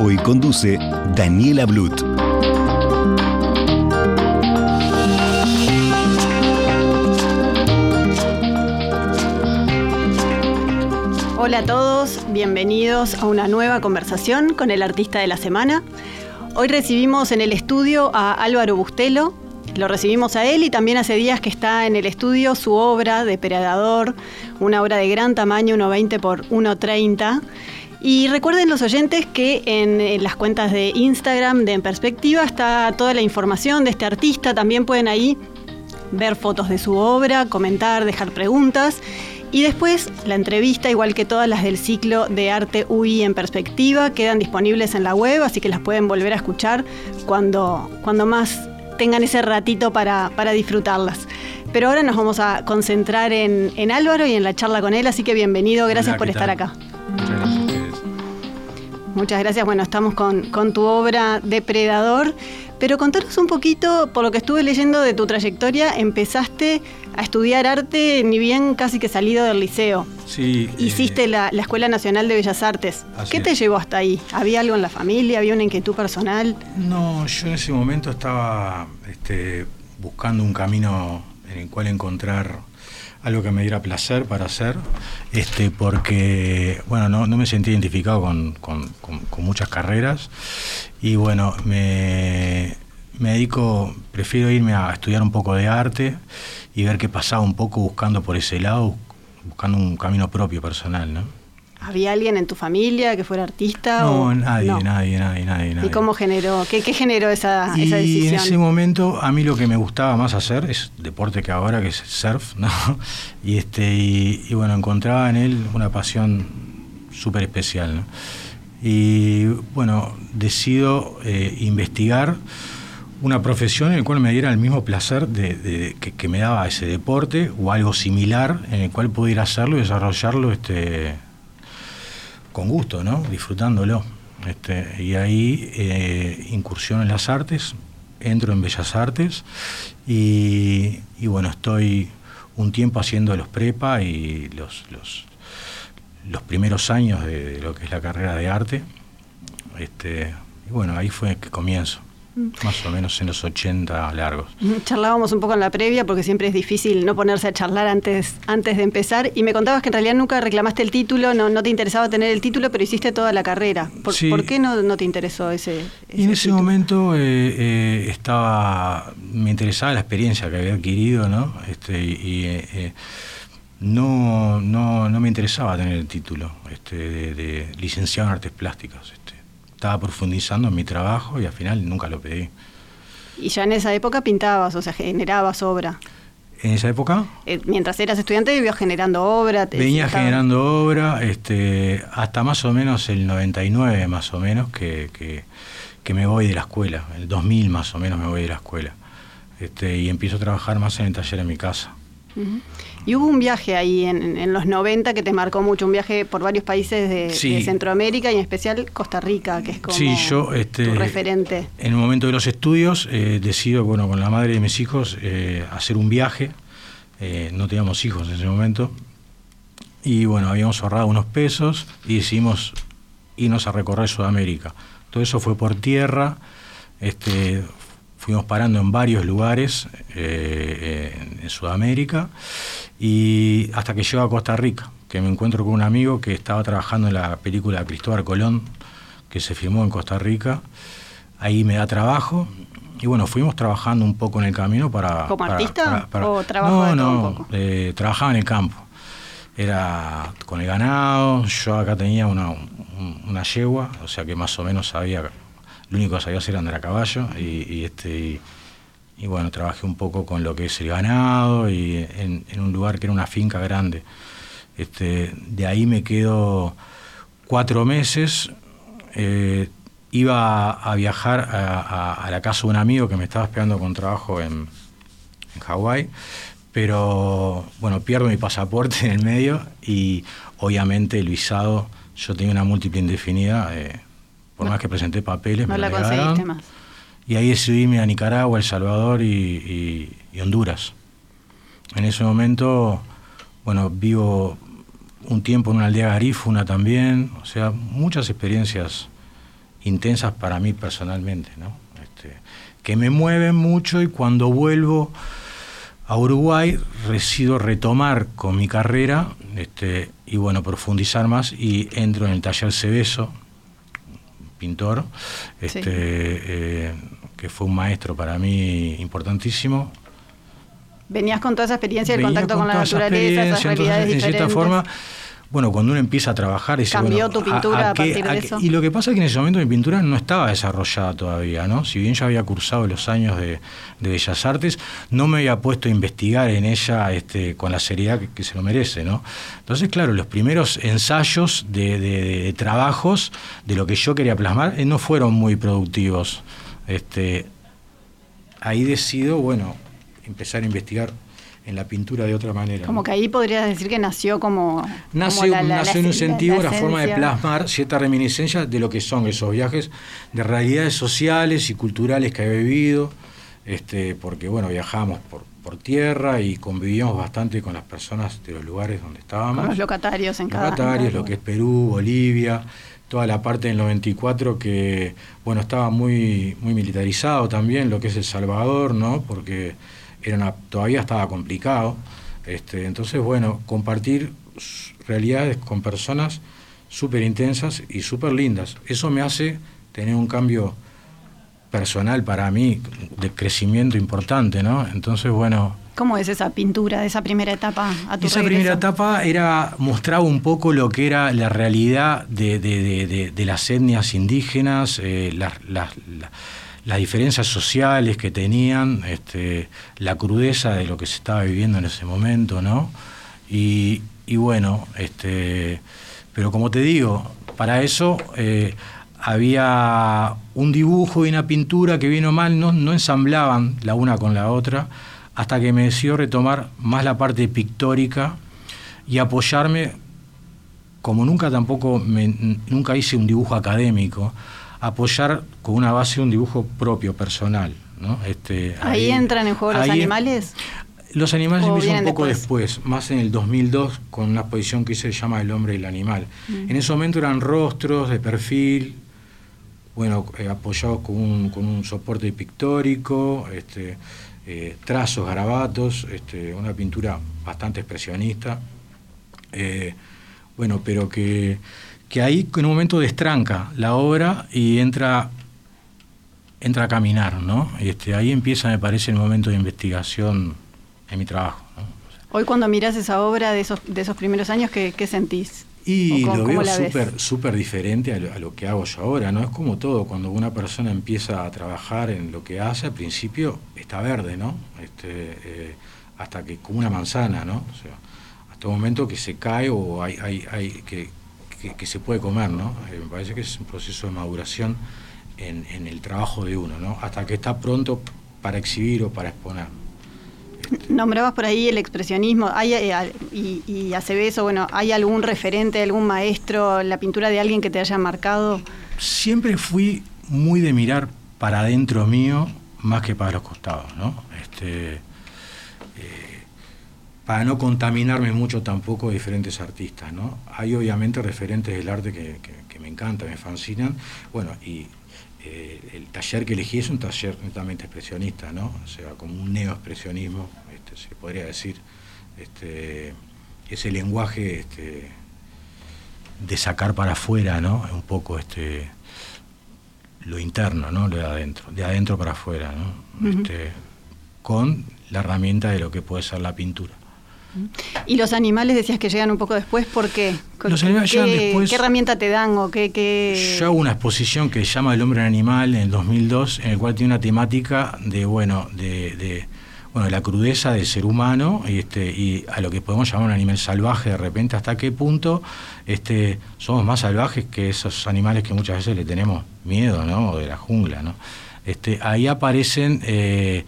Hoy conduce Daniela Blut. Hola a todos, bienvenidos a una nueva conversación con el artista de la semana. Hoy recibimos en el estudio a Álvaro Bustelo. Lo recibimos a él y también hace días que está en el estudio su obra Depredador, una obra de gran tamaño, 1,20 por 1,30. Y recuerden los oyentes que en, en, las cuentas de Instagram de En Perspectiva está toda la información de este artista. También pueden ahí ver fotos de su obra, comentar, dejar preguntas. Y después la entrevista, igual que todas las del ciclo de arte UI en perspectiva, quedan disponibles en la web, así que las pueden volver a escuchar cuando, cuando más tengan ese ratito para, para disfrutarlas. Pero ahora nos vamos a concentrar en, en, Álvaro y en la charla con él, así que bienvenido, gracias Hola, por estar acá. Muchas gracias. Muchas gracias. Bueno, estamos con, con, tu obra Depredador, pero contanos un poquito, por lo que estuve leyendo de tu trayectoria, empezaste a estudiar arte ni bien casi que salido del liceo. Sí. Hiciste eh, la, la, Escuela Nacional de Bellas Artes. ¿Qué te es. llevó hasta ahí? ¿Había algo en la familia? ¿Había una inquietud personal? No, yo en ese momento estaba este, buscando un camino en el cual encontrar algo que me diera placer para hacer, este, porque bueno, no, me sentí identificado con, con, con, con, muchas carreras y bueno, me, me dedico, prefiero irme a estudiar un poco de arte y ver qué pasaba un poco buscando por ese lado, buscando un camino propio personal, ¿no? ¿Había alguien en tu familia que fuera artista? No, o... nadie, no. nadie, nadie, nadie, nadie. ¿Y cómo generó, qué, qué generó esa, y esa, decisión? en ese momento a mí lo que me gustaba más hacer es deporte que ahora, que es surf, ¿no? Y, este, y, y bueno, encontraba en él una pasión súper especial, ¿no? Y bueno, decido eh, investigar una profesión en la cual me diera el mismo placer de, de, que, que, me daba ese deporte o algo similar en el cual pudiera hacerlo y desarrollarlo este, con gusto, ¿no? disfrutándolo. Este, y ahí eh, incursiono en las artes, entro en Bellas Artes y, y, bueno, estoy un tiempo haciendo los prepa y los, los, los primeros años de, de, lo que es la carrera de arte. Este, y bueno, ahí fue que comienzo. Más o menos en los 80 largos. Charlábamos un poco en la previa porque siempre es difícil no ponerse a charlar antes, antes de empezar. Y me contabas que en realidad nunca reclamaste el título, no, no te interesaba tener el título, pero hiciste toda la carrera. ¿Por, sí. ¿por qué no, no, te interesó ese, ese Y en ese título? momento eh, eh, estaba, me interesaba la experiencia que había adquirido, ¿no? Este, y eh, no, no, no me interesaba tener el título este, de, de licenciado en artes plásticas. Este estaba profundizando en mi trabajo y al final nunca lo pedí. Y ya en esa época pintabas, o sea, generabas obra. ¿En esa época? Eh, mientras eras estudiante vivías generando obra. Te Venía estaba... generando obra este, hasta más o menos el 99, más o menos, que, que, que, me voy de la escuela. El 2000 más o menos me voy de la escuela. Este, y empiezo a trabajar más en el taller en mi casa. Uh -huh. Y hubo un viaje ahí en, en, los 90 que te marcó mucho, un viaje por varios países de, sí. de Centroamérica y en especial Costa Rica, que es como sí, yo, este, tu referente. En el momento de los estudios eh, decido, bueno, con la madre de mis hijos, eh, hacer un viaje. Eh, no teníamos hijos en ese momento. Y bueno, habíamos ahorrado unos pesos y decidimos irnos a recorrer Sudamérica. Todo eso fue por tierra. Este, fuimos parando en varios lugares eh, en, Sudamérica y hasta que llego a Costa Rica, que me encuentro con un amigo que estaba trabajando en la película Cristóbal Colón, que se filmó en Costa Rica. Ahí me da trabajo y bueno, fuimos trabajando un poco en el camino para... ¿Como para, artista para, para, o trabajo no, de todo no, un poco? Eh, trabajaba en el campo. Era con el ganado, yo acá tenía una, una yegua, o sea que más o menos sabía lo único que sabía hacer era andar a caballo y, este y, bueno, trabajé un poco con lo que es el ganado y en, un lugar que era una finca grande. Este, de ahí me quedo cuatro meses. Eh, iba a viajar a, la casa de un amigo que me estaba esperando con trabajo en, en Hawái, pero bueno, pierdo mi pasaporte en el medio y obviamente el visado, yo tenía una múltiple indefinida, eh, por más que presenté papeles, no me la conseguiste más. Y ahí decidí irme a Nicaragua, El Salvador y, Honduras. En ese momento, bueno, vivo un tiempo en una aldea garífuna también, o sea, muchas experiencias intensas para mí personalmente, ¿no? Este, que me mueven mucho y cuando vuelvo a Uruguay decido retomar con mi carrera este, y bueno, profundizar más y entro en el taller Cebeso, pintor, este, eh, que fue un maestro para mí importantísimo. Venías con toda esa experiencia del contacto con, la naturaleza, esas realidades en cierta forma, bueno, cuando uno empieza a trabajar... Dice, ¿Cambió tu pintura a, partir de eso? Y lo que pasa es que en ese momento mi pintura no estaba desarrollada todavía, ¿no? Si bien ya había cursado los años de, Bellas Artes, no me había puesto a investigar en ella este, con la seriedad que, se lo merece, ¿no? Entonces, claro, los primeros ensayos de, trabajos de lo que yo quería plasmar eh, no fueron muy productivos. Este, ahí decido, bueno, empezar a investigar en la pintura de otra manera. Como que ahí podrías decir que nació como... Nació, nació en un sentido la, forma de plasmar cierta reminiscencia de lo que son esos viajes de realidades sociales y culturales que he vivido, este, porque bueno, viajábamos por, por tierra y convivíamos bastante con las personas de los lugares donde estábamos. Con los locatarios en cada... Locatarios, lo que es Perú, Bolivia, toda la parte del 94 que, bueno, estaba muy, muy militarizado también, lo que es El Salvador, ¿no? Porque era todavía estaba complicado. Este, entonces, bueno, compartir realidades con personas súper intensas y súper lindas. Eso me hace tener un cambio personal para mí, de crecimiento importante, ¿no? Entonces, bueno... ¿Cómo es esa pintura de esa primera etapa a tu Esa primera etapa era, mostraba un poco lo que era la realidad de, las etnias indígenas, eh, las las diferencias sociales que tenían, este, la crudeza de lo que se estaba viviendo en ese momento, ¿no? Y, bueno, este, pero como te digo, para eso eh, había un dibujo y una pintura que bien o mal no, no ensamblaban la una con la otra, hasta que me decidió retomar más la parte pictórica y apoyarme, como nunca tampoco me, nunca hice un dibujo académico, apoyar con una base un dibujo propio, personal. ¿no? Este, ¿Ahí, entran en juego los animales? Los animales se un poco después? más en el 2002, con una exposición que se llama El hombre y el animal. Mm. En ese momento eran rostros de perfil, bueno, eh, apoyados con un, con un, soporte pictórico, este, eh, trazos, garabatos, este, una pintura bastante expresionista. Eh, bueno, pero que que ahí en un momento destranca la obra y entra, entra a caminar, ¿no? Este, ahí empieza, me parece, el momento de investigación en mi trabajo. Hoy cuando miras esa obra de esos, de esos primeros años, ¿qué, sentís? Y lo veo súper super diferente a lo, que hago yo ahora, ¿no? Es como todo, cuando una persona empieza a trabajar en lo que hace, al principio está verde, ¿no? Este, eh, hasta que como una manzana, ¿no? O sea, hasta el momento que se cae o hay, hay, hay que, que, se puede comer, ¿no? Eh, me parece que es un proceso de maduración en, el trabajo de uno, ¿no? Hasta que está pronto para exhibir o para exponer. Nombrabas por ahí el expresionismo hay, eh, y, y eso, bueno, ¿hay algún referente, algún maestro, la pintura de alguien que te haya marcado? Siempre fui muy de mirar para adentro mío más que para los costados, ¿no? Este, para no contaminarme mucho tampoco de diferentes artistas, ¿no? Hay obviamente referentes del arte que, me encantan, me fascinan, bueno, y eh, el taller que elegí es un taller netamente expresionista, ¿no? O sea, como un neoexpresionismo, este, se podría decir, este, ese lenguaje este, de sacar para afuera, ¿no? Un poco este, lo interno, ¿no? Lo de adentro, de adentro para afuera, ¿no? este, con la herramienta de lo que puede ser la pintura. Y los animales decías que llegan un poco después, ¿por qué? Los animales llegan después. ¿Qué herramienta te dan o qué, qué, Yo hago una exposición que se llama El hombre en animal en el 2002, en el cual tiene una temática de, bueno, de, de bueno, la crudeza del ser humano y, este, y a lo que podemos llamar un animal salvaje de repente, hasta qué punto este, somos más salvajes que esos animales que muchas veces le tenemos miedo, ¿no? O de la jungla, ¿no? Este, ahí aparecen eh,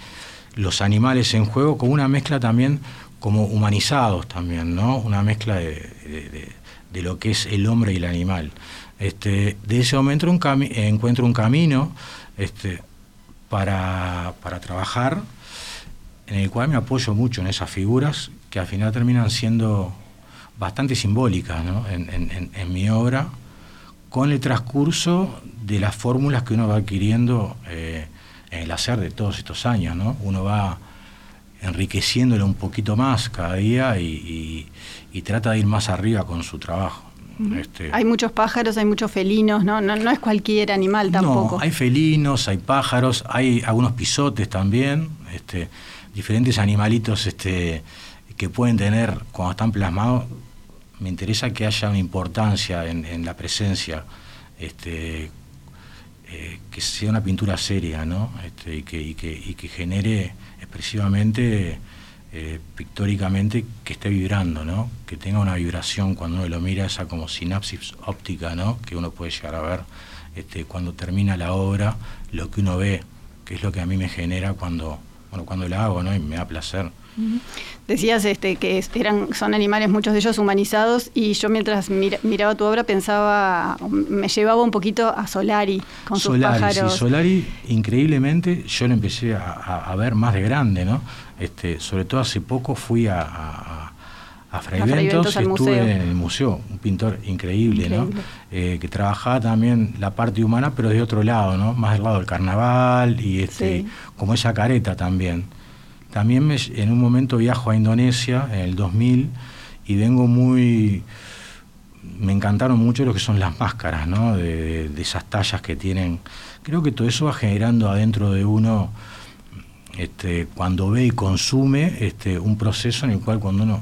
los animales en juego con una mezcla también como humanizados también, ¿no? Una mezcla de, lo que es el hombre y el animal. Este, de ese momento un encuentro un camino este, para, para trabajar en el cual me apoyo mucho en esas figuras que al final terminan siendo bastante simbólicas en, mi obra, con el transcurso de las fórmulas que uno va adquiriendo eh, en el hacer de todos estos años. ¿no? Uno va enriqueciéndolo un poquito más cada día y, trata de ir más arriba con su trabajo. Este, hay muchos pájaros, hay muchos felinos, ¿no? ¿no? No, es cualquier animal tampoco. No, hay felinos, hay pájaros, hay algunos pisotes también. Este, diferentes animalitos este, que pueden tener cuando están plasmados, me interesa que haya una importancia en, la presencia, este, eh, que sea una pintura seria, ¿no? Este, y, que, genere expresivamente, eh, pictóricamente, que esté vibrando, ¿no? que tenga una vibración cuando uno lo mira, esa como sinapsis óptica ¿no? que uno puede llegar a ver este, cuando termina la obra, lo que uno ve, que es lo que a mí me genera cuando bueno, cuando la hago, ¿no? Y me da placer. Decías este, que eran, son animales, muchos de ellos humanizados, y yo mientras miraba tu obra pensaba, me llevaba un poquito a Solari con sus pájaros. Sí, Solari, increíblemente, yo lo empecé a, ver más de grande, ¿no? Este, sobre todo hace poco fui a a Fray, Ventos, estuve en el museo, un pintor increíble, ¿no? Eh, que trabajaba también la parte humana, pero de otro lado, ¿no? Más del lado del carnaval y este, como esa careta también. También me, en un momento viajo a Indonesia en el 2000 y vengo muy me encantaron mucho lo que son las máscaras, ¿no? De, esas tallas que tienen. Creo que todo eso va generando adentro de uno, este, cuando ve y consume, este, un proceso en el cual cuando uno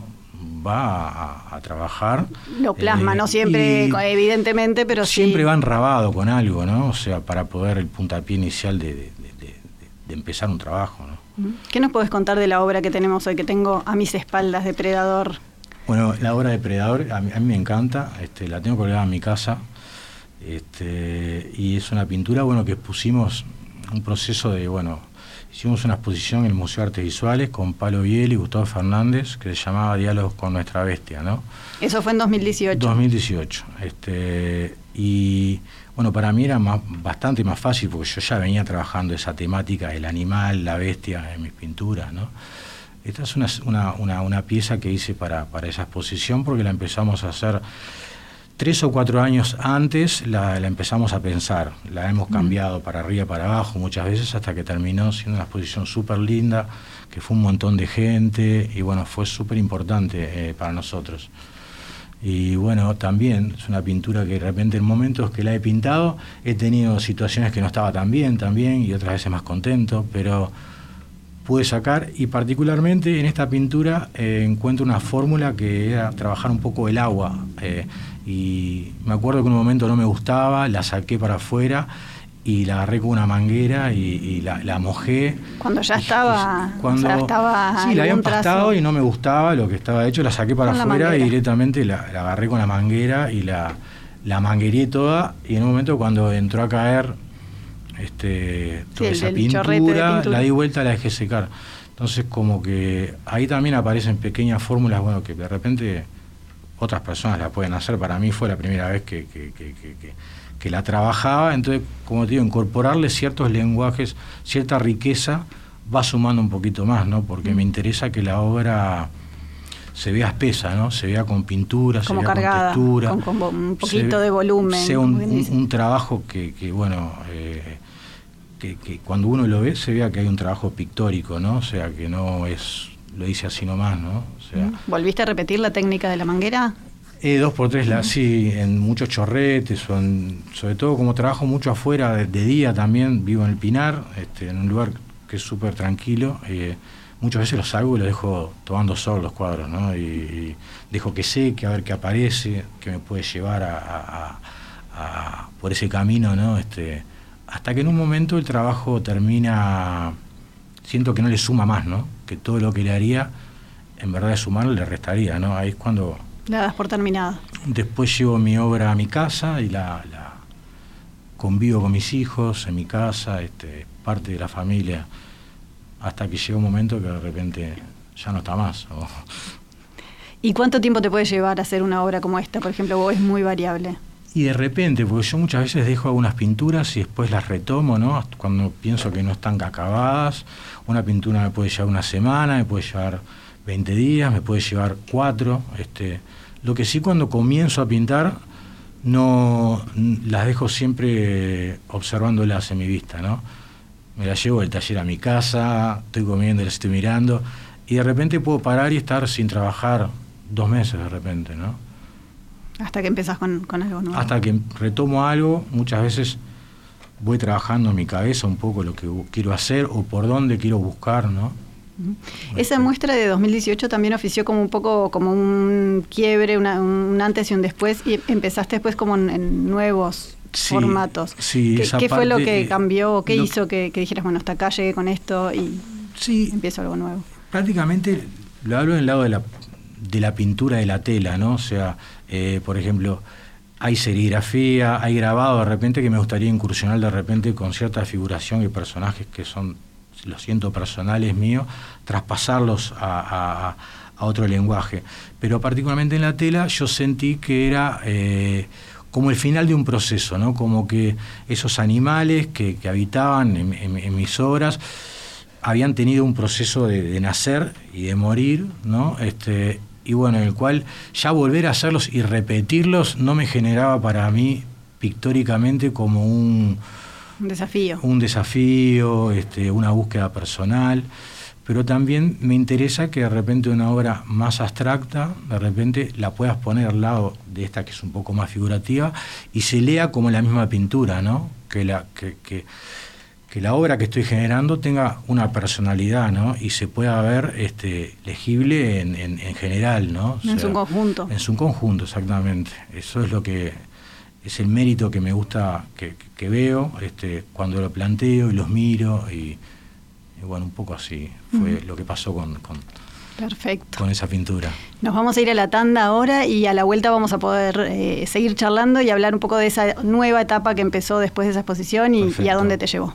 va a, trabajar. Lo plasma, no eh, siempre, evidentemente, pero siempre va enrabado con algo, ¿no? O sea, para poder el puntapié inicial de, empezar un trabajo, ¿no? ¿Qué nos puedes contar de la obra que tenemos hoy, que tengo a mis espaldas, Depredador? Bueno, la obra Depredador a mí, a mí me encanta, este, la tengo colgada en mi casa, este, y es una pintura, bueno, que pusimos un proceso de, bueno, Hicimos una exposición en el Museo de Artes Visuales con Palo Biel y Gustavo Fernández que se llamaba Diálogos con nuestra bestia, ¿no? Eso fue en 2018. 2018. Este, y bueno, para mí era más, bastante más fácil porque yo ya venía trabajando esa temática del animal, la bestia en mis pinturas, ¿no? Esta es una, una, una, pieza que hice para, para esa exposición porque la empezamos a hacer Tres o cuatro años antes la, empezamos a pensar, la hemos cambiado para arriba, para abajo muchas veces hasta que terminó siendo una exposición súper linda, que fue un montón de gente y bueno, fue súper importante eh, para nosotros. Y bueno, también es una pintura que de repente en momentos que la he pintado he tenido situaciones que no estaba tan bien también y otras veces más contento, pero pude sacar y particularmente en esta pintura eh, encuentro una fórmula que era trabajar un poco el agua. Eh, y me acuerdo que en un momento no me gustaba, la saqué para afuera y la agarré con una manguera y, la, mojé. Cuando ya estaba. cuando, estaba sí, la había empastado y no me gustaba lo que estaba hecho, la saqué para afuera y directamente la, agarré con la manguera y la, la mangueré toda. Y en un momento cuando entró a caer este, toda esa pintura, la di vuelta, la dejé secar. Entonces, como que ahí también aparecen pequeñas fórmulas, bueno, que de repente otras personas la pueden hacer. Para mí fue la primera vez que, que, la trabajaba. Entonces, como te digo, incorporarle ciertos lenguajes, cierta riqueza, va sumando un poquito más, ¿no? Porque me interesa que la obra se vea espesa, ¿no? Se vea con pintura, se vea con textura. Con, un poquito de volumen. Sea un, trabajo que, bueno, eh, que, que, cuando uno lo ve se vea que hay un trabajo pictórico, ¿no? O sea, que no es lo hice así nomás, ¿no? O sea, ¿Volviste a repetir la técnica de la manguera? Eh, dos por tres, la, sí, en muchos chorretes, sobre todo como trabajo mucho afuera de, día también, vivo en el Pinar, este, en un lugar que es súper tranquilo, eh, muchas veces los salgo y los dejo tomando sol los cuadros, ¿no? Y, dejo que seque, a ver qué aparece, que me puede llevar a, por ese camino, ¿no? Este, hasta que en un momento el trabajo termina, siento que no le suma más, ¿no? Que todo lo que le haría, en verdad de sumar, le restaría, ¿no? Ahí es cuando... La das por terminada. Después llevo mi obra a mi casa y la, la convivo con mis hijos en mi casa, este, parte de la familia, hasta que llega un momento que de repente ya no está más. ¿Y cuánto tiempo te puede llevar a hacer una obra como esta, por ejemplo, o es muy variable? Y de repente, porque yo muchas veces dejo algunas pinturas y después las retomo, ¿no? Cuando pienso que no están acabadas, una pintura me puede llevar una semana, me puede llevar 20 días, me puede llevar cuatro. Este, lo que sí cuando comienzo a pintar, no las dejo siempre observándolas en mi vista, ¿no? Me las llevo del taller a mi casa, estoy comiendo, las estoy mirando, y de repente puedo parar y estar sin trabajar dos meses de repente, ¿no? Hasta que empezás con, algo nuevo. Hasta que retomo algo, muchas veces voy trabajando en mi cabeza un poco lo que quiero hacer o por dónde quiero buscar, ¿no? Esa muestra de 2018 también ofició como un poco como un quiebre, un antes y un después, y empezaste después como en, nuevos formatos. Sí, ¿Qué, fue lo que cambió? ¿Qué hizo que, dijeras, bueno, hasta acá llegué con esto y sí, empiezo algo nuevo? Prácticamente lo hablo en el lado de la, de la pintura de la tela, ¿no? O sea, eh, por ejemplo, hay serigrafía, hay grabado de repente que me gustaría incursionar de repente con cierta figuración y personajes que son, lo siento, personales míos, traspasarlos a, otro lenguaje. Pero particularmente en la tela yo sentí que era eh, como el final de un proceso, ¿no? Como que esos animales que, habitaban en, mis obras habían tenido un proceso de, de, nacer y de morir, ¿no? Este, y bueno, en el cual ya volver a hacerlos y repetirlos no me generaba para mí pictóricamente como un, desafío. Un desafío, este, una búsqueda personal, pero también me interesa que de repente una obra más abstracta, de repente la puedas poner al lado de esta que es un poco más figurativa y se lea como la misma pintura, ¿no? Que la, que, que que la obra que estoy generando tenga una personalidad, ¿no? Y se pueda ver este, legible en, en, general, ¿no? en su conjunto. En su conjunto, exactamente. Eso es lo que es el mérito que me gusta, que, veo este, cuando lo planteo y los miro y, bueno, un poco así fue lo que pasó con, con, Perfecto. con esa pintura. Nos vamos a ir a la tanda ahora y a la vuelta vamos a poder eh, seguir charlando y hablar un poco de esa nueva etapa que empezó después de esa exposición y, y a dónde te llevó.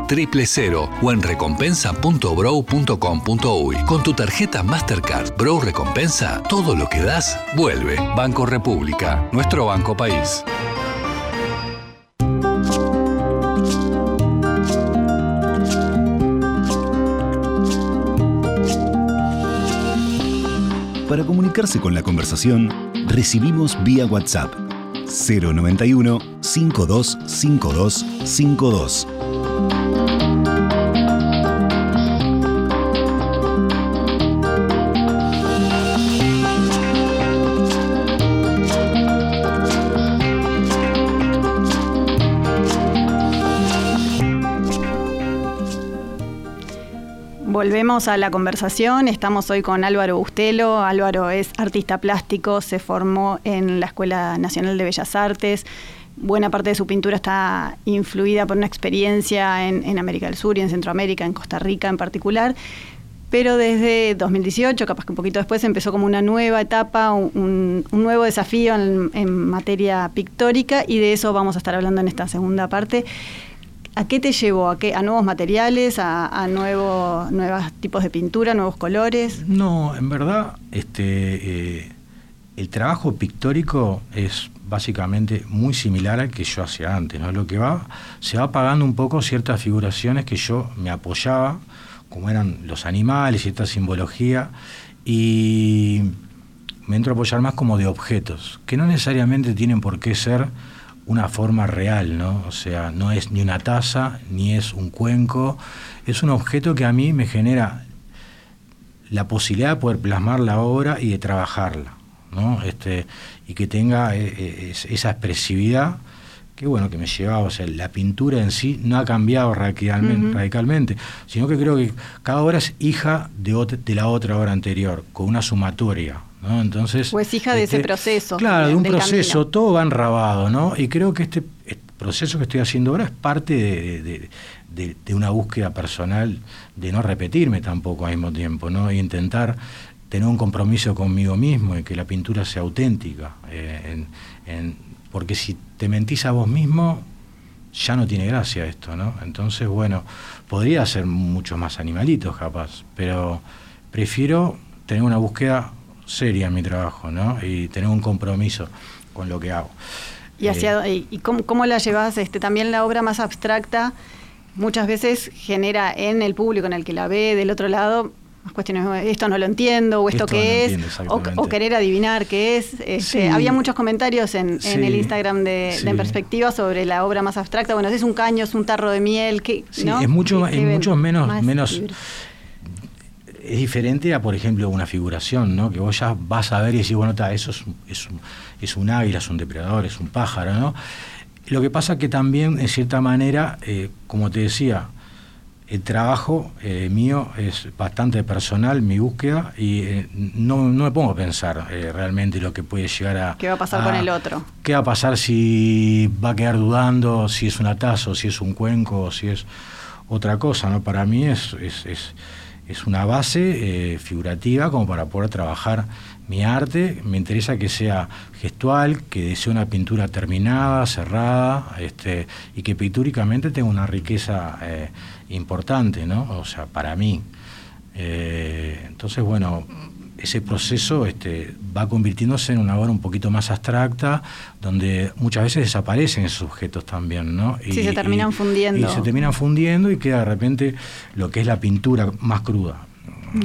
1996 triple cero o en recompensa.brow.com.uy. Con tu tarjeta Mastercard Brow Recompensa, todo lo que das vuelve. Banco República, nuestro banco país. Para comunicarse con la conversación, recibimos vía WhatsApp 091 525252. Volvemos a la conversación. Estamos hoy con Álvaro Bustelo. Álvaro es artista plástico, se formó en la Escuela Nacional de Bellas Artes. Buena parte de su pintura está influida por una experiencia en, América del Sur y en Centroamérica, en Costa Rica en particular. Pero desde 2018, capaz que un poquito después, empezó como una nueva etapa, un, nuevo desafío en, materia pictórica y de eso vamos a estar hablando en esta segunda parte. ¿A qué te llevó? ¿A, qué? ¿A nuevos materiales? ¿A, nuevos tipos de pintura, nuevos colores? No, en verdad, este, eh, el trabajo pictórico es básicamente muy similar al que yo hacía antes. ¿no? Lo que va, se va apagando un poco ciertas figuraciones que yo me apoyaba como eran los animales y esta simbología, y me entro a apoyar más como de objetos, que no necesariamente tienen por qué ser una forma real, ¿no? O sea, no es ni una taza, ni es un cuenco, es un objeto que a mí me genera la posibilidad de poder plasmar la obra y de trabajarla, ¿no? Este, y que tenga eh, eh, esa expresividad que bueno, que me llevaba, o sea, la pintura en sí no ha cambiado radicalmente, radicalmente sino que creo que cada obra es hija de, de la otra obra anterior, con una sumatoria, ¿no? Entonces... O es hija de ese este, proceso. Claro, de un proceso, todo va enrabado, ¿no? Y creo que este, este proceso que estoy haciendo ahora es parte de, de, una búsqueda personal de no repetirme tampoco al mismo tiempo, ¿no? Y intentar tener un compromiso conmigo mismo y que la pintura sea auténtica. Eh, en, porque si te mentís a vos mismo, ya no tiene gracia esto, ¿no? Entonces, bueno, podría ser mucho más animalitos capaz, pero prefiero tener una búsqueda seria en mi trabajo, ¿no? Y tener un compromiso con lo que hago. ¿Y, hacia, eh, y cómo, la llevas? Este, también la obra más abstracta muchas veces genera en el público en el que la ve del otro lado cuestiones, esto no lo entiendo, o esto, qué es, o, querer adivinar qué es. Este, había muchos comentarios en, el Instagram de, Perspectiva sobre la obra más abstracta. Bueno, es un caño, es un tarro de miel. que es mucho, es mucho menos, menos es diferente a, por ejemplo, una figuración, ¿no? Que vos ya vas a ver y decís, bueno, eso es, es, un, es un águila, es un depredador, es un pájaro, ¿no? Lo que pasa que también, en cierta manera, eh, como te decía, el trabajo eh, mío es bastante personal, mi búsqueda, y eh, no, me pongo a pensar eh, realmente lo que puede llegar a... ¿Qué va a pasar con el otro? ¿Qué va a pasar si va a quedar dudando si es una taza, o si es un cuenco, si es otra cosa? ¿no? Para mí es, es, es, es una base figurativa como para poder trabajar mi arte. Me interesa que sea gestual, que sea una pintura terminada, cerrada, este, y que pictóricamente tenga una riqueza importante, ¿no? O sea, para mí. Eh, entonces, bueno, ese proceso este, va convirtiéndose en una obra un poquito más abstracta, donde muchas veces desaparecen esos objetos también, ¿no? Y, sí, se terminan fundiendo. Y se terminan fundiendo y queda de repente lo que es la pintura más cruda.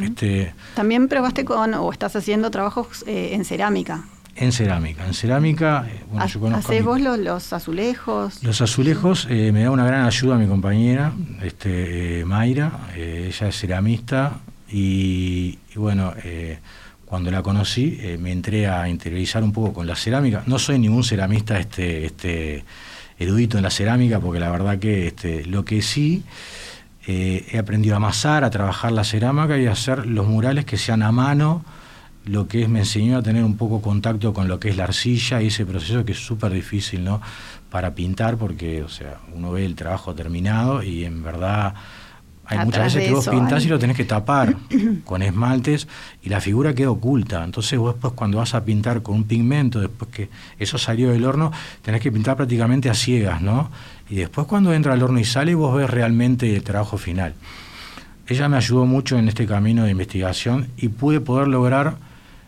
este, También probaste con, o estás haciendo trabajos eh, en cerámica. En cerámica. En cerámica, eh, bueno, yo conozco. ¿Hacés vos los, azulejos? Los azulejos eh, me da una gran ayuda mi compañera, este, eh, Mayra. ella es ceramista y, bueno, cuando la conocí me entré a interiorizar un poco con la cerámica. No soy ningún ceramista este, este, erudito en la cerámica, porque la verdad que este, lo que sí. he aprendido a amasar, a trabajar la cerámica y a hacer los murales que sean a mano, lo que es, me enseñó a tener un poco contacto con lo que es la arcilla y ese proceso que es súper difícil, ¿no? Para pintar, porque, o sea, uno ve el trabajo terminado y en verdad hay muchas veces que vos pintás y lo tenés que tapar con esmaltes y la figura queda oculta. Entonces vos después cuando vas a pintar con un pigmento, después que eso salió del horno, tenés que pintar prácticamente a ciegas, ¿no? Y después cuando entra al horno y sale, vos ves realmente el trabajo final. Ella me ayudó mucho en este camino de investigación y pude poder lograr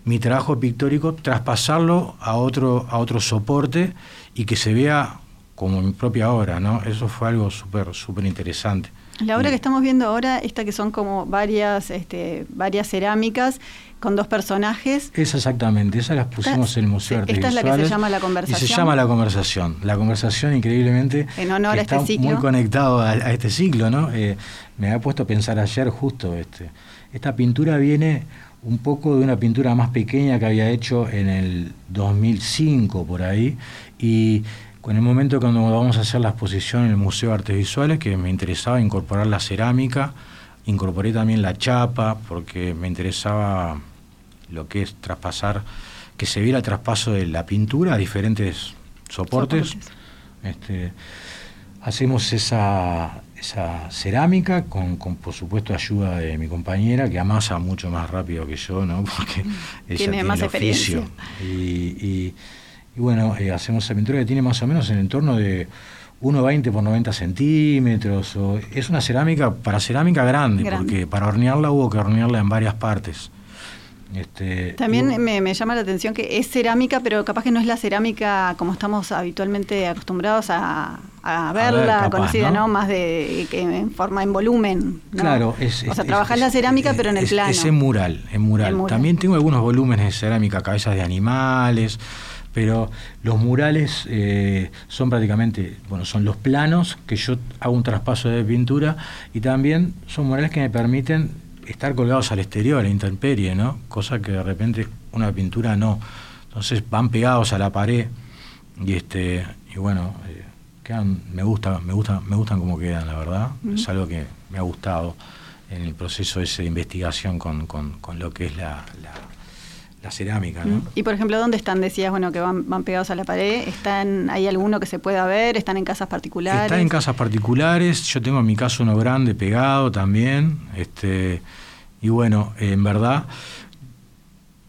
mi trabajo pictórico, traspasarlo a otro, a otro soporte y que se vea como mi propia obra, ¿no? Eso fue algo súper, súper interesante. La obra que estamos viendo ahora, esta que son como varias, este, varias cerámicas con dos personajes. Esa exactamente, esas las pusimos en el Museo de Esta es la que se llama La Conversación. Y se llama La Conversación. La Conversación, increíblemente, en honor está a este ciclo. muy conectado a, este ciclo, ¿no? Eh, me ha puesto a pensar ayer justo, este, esta pintura viene un poco de una pintura más pequeña que había hecho en el 2005 por ahí y con el momento cuando vamos a hacer la exposición en el Museo de Artes Visuales que me interesaba incorporar la cerámica, incorporé también la chapa porque me interesaba lo que es traspasar, que se viera el traspaso de la pintura a diferentes soportes. Este, hacemos esa, esa cerámica con, por supuesto ayuda de mi compañera que amasa mucho más rápido que yo no porque ella tiene, más experiencia. Y, bueno eh, hacemos esa pintura que tiene más o menos en el entorno de 1,20 por 90 centímetros es una cerámica para cerámica grande, porque para hornearla hubo que hornearla en varias partes Este, También me, llama la atención que es cerámica, pero capaz que no es la cerámica como estamos habitualmente acostumbrados a, verla, conocida, ¿no? Más de que en forma, en volumen. Claro, es. O sea, trabajar la cerámica, pero en el plano. Es en mural, en mural. También tengo algunos volúmenes de cerámica, cabezas de animales, pero los murales eh, son prácticamente, bueno, son los planos que yo hago un traspaso de pintura y también son murales que me permiten estar colgados al exterior, a la intemperie, ¿no? Cosa que de repente una pintura no. Entonces van pegados a la pared y este y bueno, eh, quedan, me gusta, me gusta, me gustan como quedan, la verdad. Es algo que me ha gustado en el proceso ese de investigación con, lo que es la, la, cerámica. ¿no? Y por ejemplo, ¿dónde están? Decías, bueno, que van, van pegados a la pared. ¿Están, ¿Hay alguno que se pueda ver? ¿Están en casas particulares? Están en casas particulares. Yo tengo en mi caso uno grande pegado también. Este, y bueno, en verdad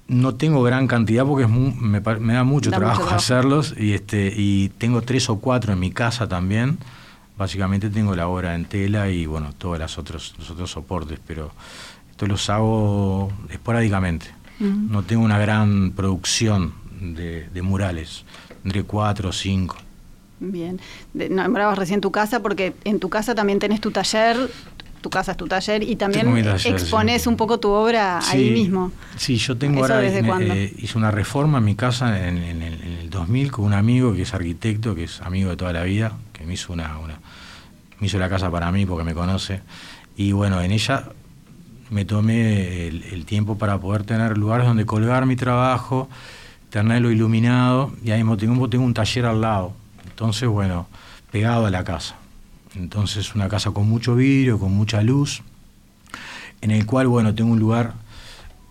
no tengo gran cantidad porque es me, da mucho trabajo, hacerlos y este y tengo tres o cuatro en mi casa también. Básicamente tengo la obra en tela y bueno, todos los otros, los otros soportes, pero esto los hago esporádicamente. No tengo una gran producción de, murales, entre cuatro o cinco. Bien. nombrabas recién tu casa porque en tu casa también tenés tu taller, tu casa es tu taller y también expones un poco tu obra ahí mismo. Sí, yo tengo ahora, eh, hice una reforma en mi casa en, el 2000 con un amigo que es arquitecto, que es amigo de toda la vida, que me hizo una, me hizo la casa para mí porque me conoce y bueno, en ella me tomé el, tiempo para poder tener lugares donde colgar mi trabajo, tenerlo iluminado y ahí mismo tengo, tengo un taller al lado, entonces bueno, pegado a la casa. Entonces una casa con mucho vidrio, con mucha luz, en el cual, bueno, tengo un lugar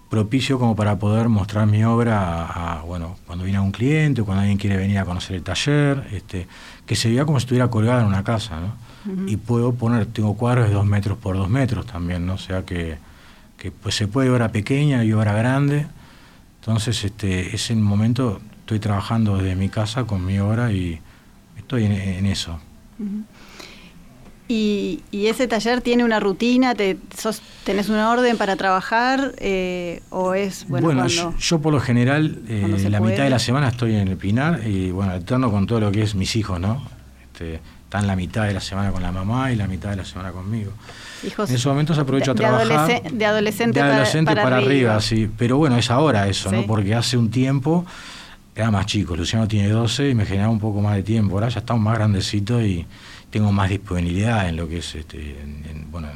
propicio como para poder mostrar mi obra a, bueno, cuando viene un cliente, cuando alguien quiere venir a conocer el taller, este, que se vea como si estuviera colgada en una casa, ¿no? Y puedo poner, tengo cuadros de dos metros por dos metros también, ¿no? O sea que, que pues se puede obra pequeña y obra grande. Entonces, este, es el momento, estoy trabajando desde mi casa con mi obra y estoy en, eso. Y, ese taller tiene una rutina? Te, ¿Tenés una orden para trabajar? Eh, ¿O es, bueno, yo, por lo general, eh, la mitad de la semana estoy en el Pinar y, bueno, alterno con todo lo que es mis hijos, ¿no? Este, están la mitad de la semana con la mamá y la mitad de la semana conmigo. en esos momentos aprovecho a trabajar. de adolescente, para, arriba, sí. Pero bueno, es ahora eso, ¿no? Porque hace un tiempo era más chico. Luciano tiene 12 y me generaba un poco más de tiempo. Ahora ya estamos más grandecitos y tengo más disponibilidad en lo que es este, bueno,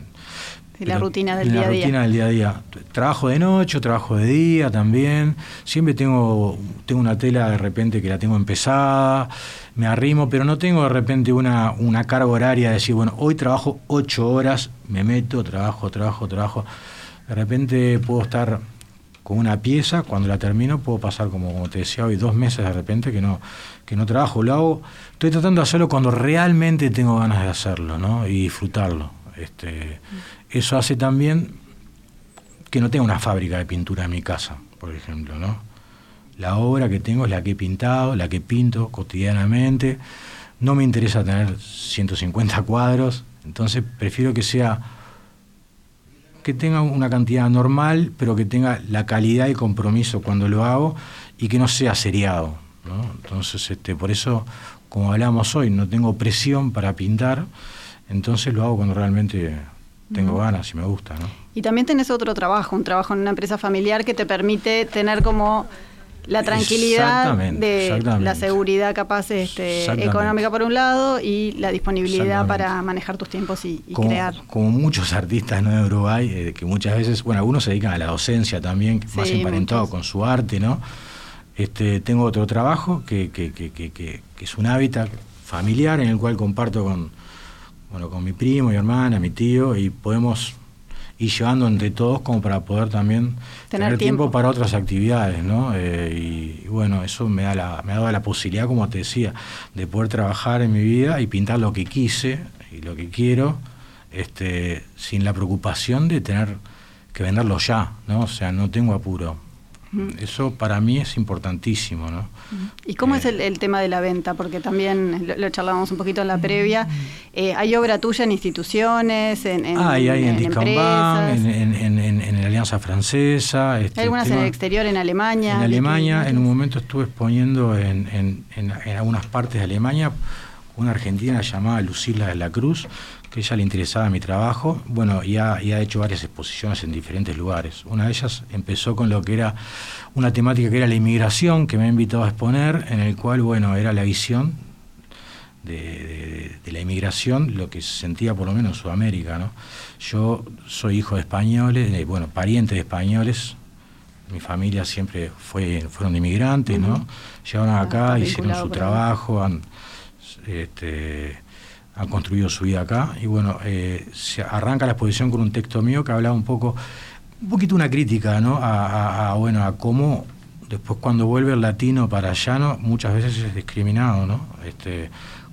la rutina del día a día. La rutina del día a día. Trabajo de noche, trabajo de día también. Siempre tengo, tengo una tela de repente que la tengo empezada, me arrimo, pero no tengo de repente una, una carga horaria de decir, bueno, hoy trabajo ocho horas, me meto, trabajo, trabajo, trabajo. De repente puedo estar con una pieza, cuando la termino puedo pasar como, como te decía hoy, dos meses de repente que no, que no trabajo, lo hago, estoy tratando de hacerlo cuando realmente tengo ganas de hacerlo, ¿no? Y disfrutarlo. Este, eso hace también que no tenga una fábrica de pintura en mi casa, por ejemplo, ¿no? La obra que tengo es la que he pintado, la que pinto cotidianamente. No me interesa tener 150 cuadros, entonces prefiero que sea que tenga una cantidad normal, pero que tenga la calidad y compromiso cuando lo hago y que no sea seriado. Entonces, este, por eso, como hablamos hoy, no tengo presión para pintar, entonces lo hago cuando realmente tengo ganas y me gusta. Y también tenés otro trabajo, un trabajo en una empresa familiar que te permite tener como la tranquilidad de la seguridad capaz este, económica por un lado y la disponibilidad para manejar tus tiempos y, crear. Como muchos artistas ¿no? de Uruguay, eh, que muchas veces, bueno, algunos se dedican a la docencia también, más emparentado con su arte, ¿no? Este, tengo otro trabajo que, que, que, que, es un hábitat familiar en el cual comparto con, bueno, con mi primo, mi hermana, mi tío, y podemos ir llevando entre todos como para poder también tener, tiempo. para otras actividades, ¿no? Eh, y, bueno, eso me da la, me ha dado la posibilidad, como te decía, de poder trabajar en mi vida y pintar lo que quise y lo que quiero, este, sin la preocupación de tener que venderlo ya, ¿no? O sea, no tengo apuro. Eso para mí es importantísimo. ¿no? ¿Y cómo es el, tema de la venta? Porque también lo, charlábamos un poquito en la previa. Eh, ¿Hay obra tuya en instituciones, en, en, hay en, en empresas? En, en, Alianza Francesa. Este, algunas en el exterior, en Alemania. En Alemania, en un momento estuve exponiendo en, en, algunas partes de Alemania una argentina llamada Lucila de la Cruz, que ella le interesaba mi trabajo, bueno, y ha, y ha, hecho varias exposiciones en diferentes lugares. Una de ellas empezó con lo que era una temática que era la inmigración, que me ha invitado a exponer, en el cual, bueno, era la visión de, la inmigración, lo que se sentía por lo menos en Sudamérica, ¿no? Yo soy hijo de españoles, bueno, pariente de españoles, mi familia siempre fue, fueron inmigrantes, ¿no? Llegaron ah, acá, hicieron su trabajo, han, este, han construido su vida acá, y bueno, eh, se arranca la exposición con un texto mío que hablaba un poco, un poquito una crítica, ¿no? A, bueno, a cómo después cuando vuelve el latino para allá, ¿no? muchas veces es discriminado, ¿no? Este,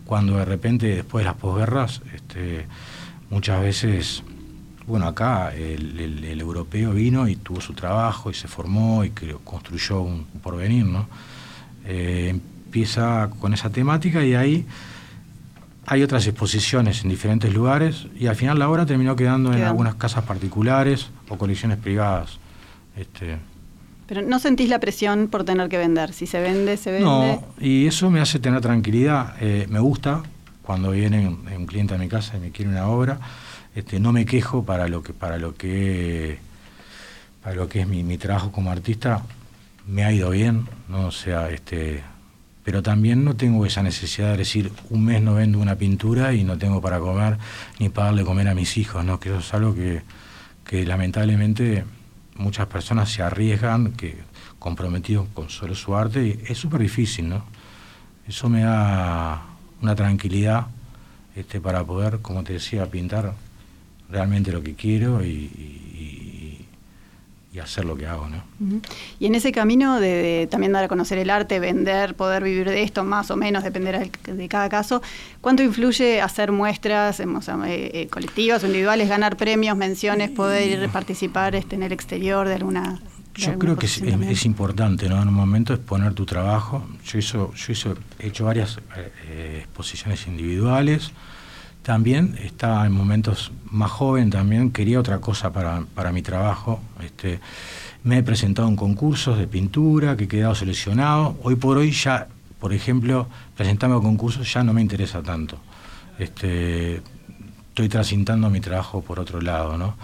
cuando de repente después de las posguerras, este, muchas veces, bueno, acá el, europeo vino y tuvo su trabajo y se formó y construyó un, porvenir, ¿no? Eh, empieza con esa temática y ahí hay otras exposiciones en diferentes lugares y al final la obra terminó quedando en algunas casas particulares o colecciones privadas. Este, pero no sentís la presión por tener que vender. Si se vende, se vende. No, y eso me hace tener tranquilidad. Eh, me gusta cuando viene un, cliente a mi casa y me quiere una obra. Este, no me quejo para lo que para lo que para lo que es mi, trabajo como artista. Me ha ido bien, no o sea, este, pero también no tengo esa necesidad de decir un mes no vendo una pintura y no tengo para comer ni para darle comer a mis hijos, ¿no? Que eso es algo que, que lamentablemente muchas personas se arriesgan, que comprometidos con solo su arte, y es súper difícil, ¿no? Eso me da una tranquilidad este, para poder, como te decía, pintar realmente lo que quiero y, hacer lo que hago. ¿no? Y en ese camino de, también dar a conocer el arte, vender, poder vivir de esto, más o menos, dependerá de cada caso, ¿cuánto influye hacer muestras eh, eh, colectivas o individuales, ganar premios, menciones, poder participar este, en el exterior de alguna... yo creo que es, importante, ¿no? En un momento exponer tu trabajo. Yo, hizo, yo he hecho varias eh, exposiciones individuales, también estaba en momentos más joven, también quería otra cosa para, para mi trabajo. Este, me he presentado en concursos de pintura, que he quedado seleccionado. Hoy por hoy ya, por ejemplo, presentarme a concursos ya no me interesa tanto. Este, estoy transitando mi trabajo por otro lado, ¿no?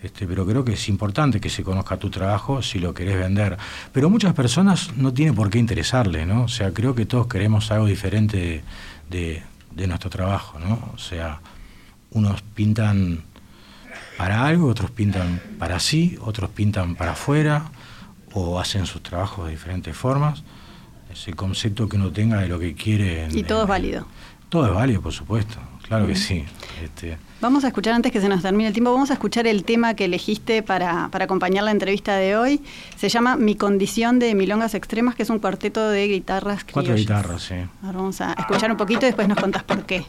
Este, pero creo que es importante que se conozca tu trabajo si lo querés vender. Pero muchas personas no tiene por qué interesarle, ¿no? O sea, creo que todos queremos algo diferente de nuestro trabajo, ¿no? O sea, unos pintan para algo, otros pintan para sí, otros pintan para afuera, o hacen sus trabajos de diferentes formas. Ese concepto que uno tenga de lo que quiere. y todo es válido. Todo es válido, por supuesto, claro que sí. Este, vamos a escuchar, antes que se nos termine el tiempo, vamos a escuchar el tema que elegiste para, para acompañar la entrevista de hoy. Se llama Mi condición de Milongas Extremas, que es un cuarteto de guitarras Cuatro guitarras, sí. Ahora vamos a escuchar un poquito y después nos contás por qué.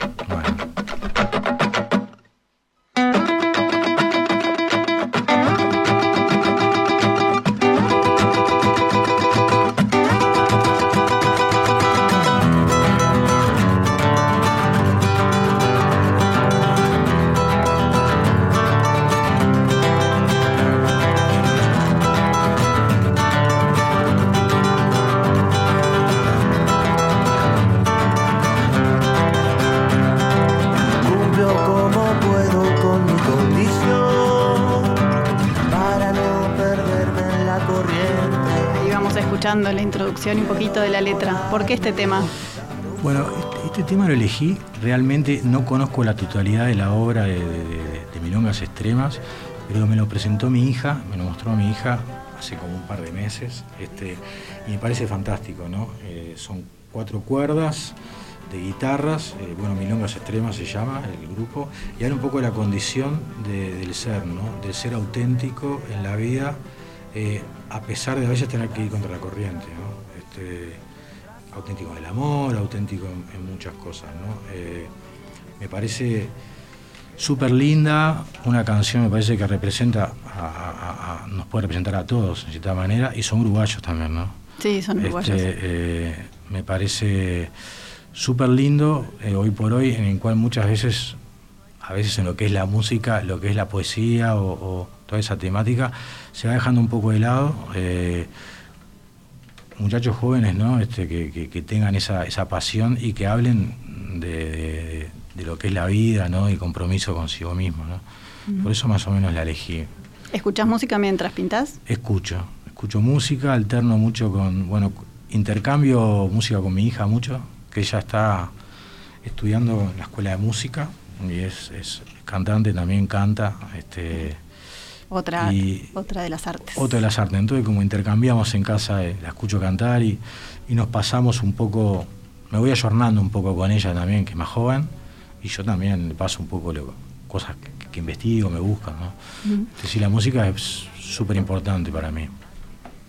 La introducción y un poquito de la letra. ¿Por qué este tema? Bueno, este, este, tema lo elegí, realmente no conozco la totalidad de la obra de, Milongas Extremas, pero me lo presentó mi hija, me lo mostró mi hija hace como un par de meses, este, y me parece fantástico, ¿no? Eh, son cuatro cuerdas de guitarras, eh, bueno, Milongas Extremas se llama el grupo, y habla un poco la condición del ser, ¿no? Del ser auténtico en la vida, eh, a pesar de a veces tener que ir contra la corriente, ¿no? Este, auténtico del amor, auténtico en, muchas cosas, ¿no? Eh, me parece súper linda, una canción me parece que representa, nos puede representar a todos en cierta manera, y son uruguayos también, ¿no? Sí, son este, uruguayos. Eh, me parece súper lindo eh, hoy por hoy, en el cual muchas veces, a veces en lo que es la música, lo que es la poesía o toda esa temática, se va dejando un poco de lado. Eh, muchachos jóvenes, ¿no? Este, que, tengan esa, esa, pasión y que hablen de, lo que es la vida, ¿no? Y compromiso consigo mismo, ¿no? Por eso más o menos la elegí. ¿Escuchás música mientras pintas? Escucho, escucho música, alterno mucho con, bueno, intercambio música con mi hija mucho, que ella está estudiando en la escuela de música y es, es cantante, también canta, este otra, otra de las artes. Otra de las artes. Entonces, como intercambiamos en casa, eh, la escucho cantar y, nos pasamos un poco, me voy ayornando un poco con ella también, que es más joven, y yo también le paso un poco lo, cosas que, investigo, me buscan. ¿no? sí, la música es súper importante para mí.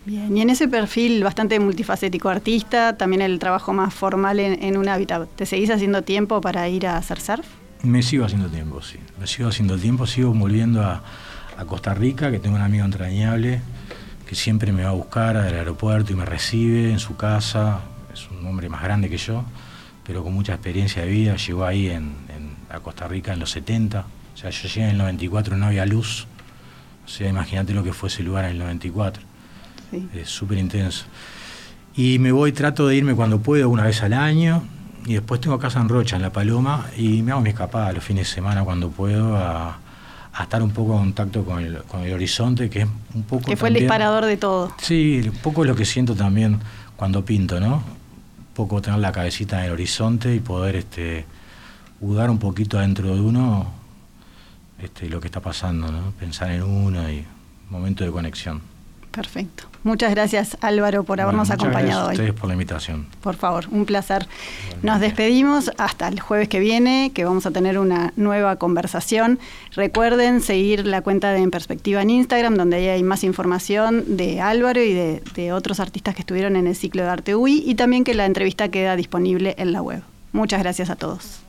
Bien, y en ese perfil bastante multifacético artista, también el trabajo más formal en, en un hábitat, ¿te seguís haciendo tiempo para ir a hacer surf? Me sigo haciendo tiempo, sí. Me sigo haciendo tiempo, sigo volviendo a, a Costa Rica, que tengo un amigo entrañable que siempre me va a buscar al aeropuerto y me recibe en su casa. Es un hombre más grande que yo, pero con mucha experiencia de vida. Llegó ahí en, a Costa Rica en los 70. O sea, yo llegué en el 94, no había luz. O sea, imagínate lo que fue ese lugar en el 94. Es súper intenso. Y me voy, trato de irme cuando puedo, una vez al año. Y después tengo casa en Rocha, en La Paloma, y me hago mi escapada los fines de semana cuando puedo a, a estar un poco en contacto con el, con el horizonte, que es un poco... Que fue el disparador de todo. Sí, un poco lo que siento también cuando pinto, ¿no? Un poco tener la cabecita en el horizonte y poder este, udar un poquito adentro de uno este, lo que está pasando, ¿no? Pensar en uno y momento de conexión. Perfecto. Muchas gracias Álvaro por habernos acompañado hoy. ustedes por la invitación. Por favor, un placer. Nos despedimos hasta el jueves que viene, que vamos a tener una nueva conversación. Recuerden seguir la cuenta de En Perspectiva en Instagram, donde ahí hay más información de Álvaro y de, de otros artistas que estuvieron en el ciclo de Arte UI y también que la entrevista queda disponible en la web. Muchas gracias a todos.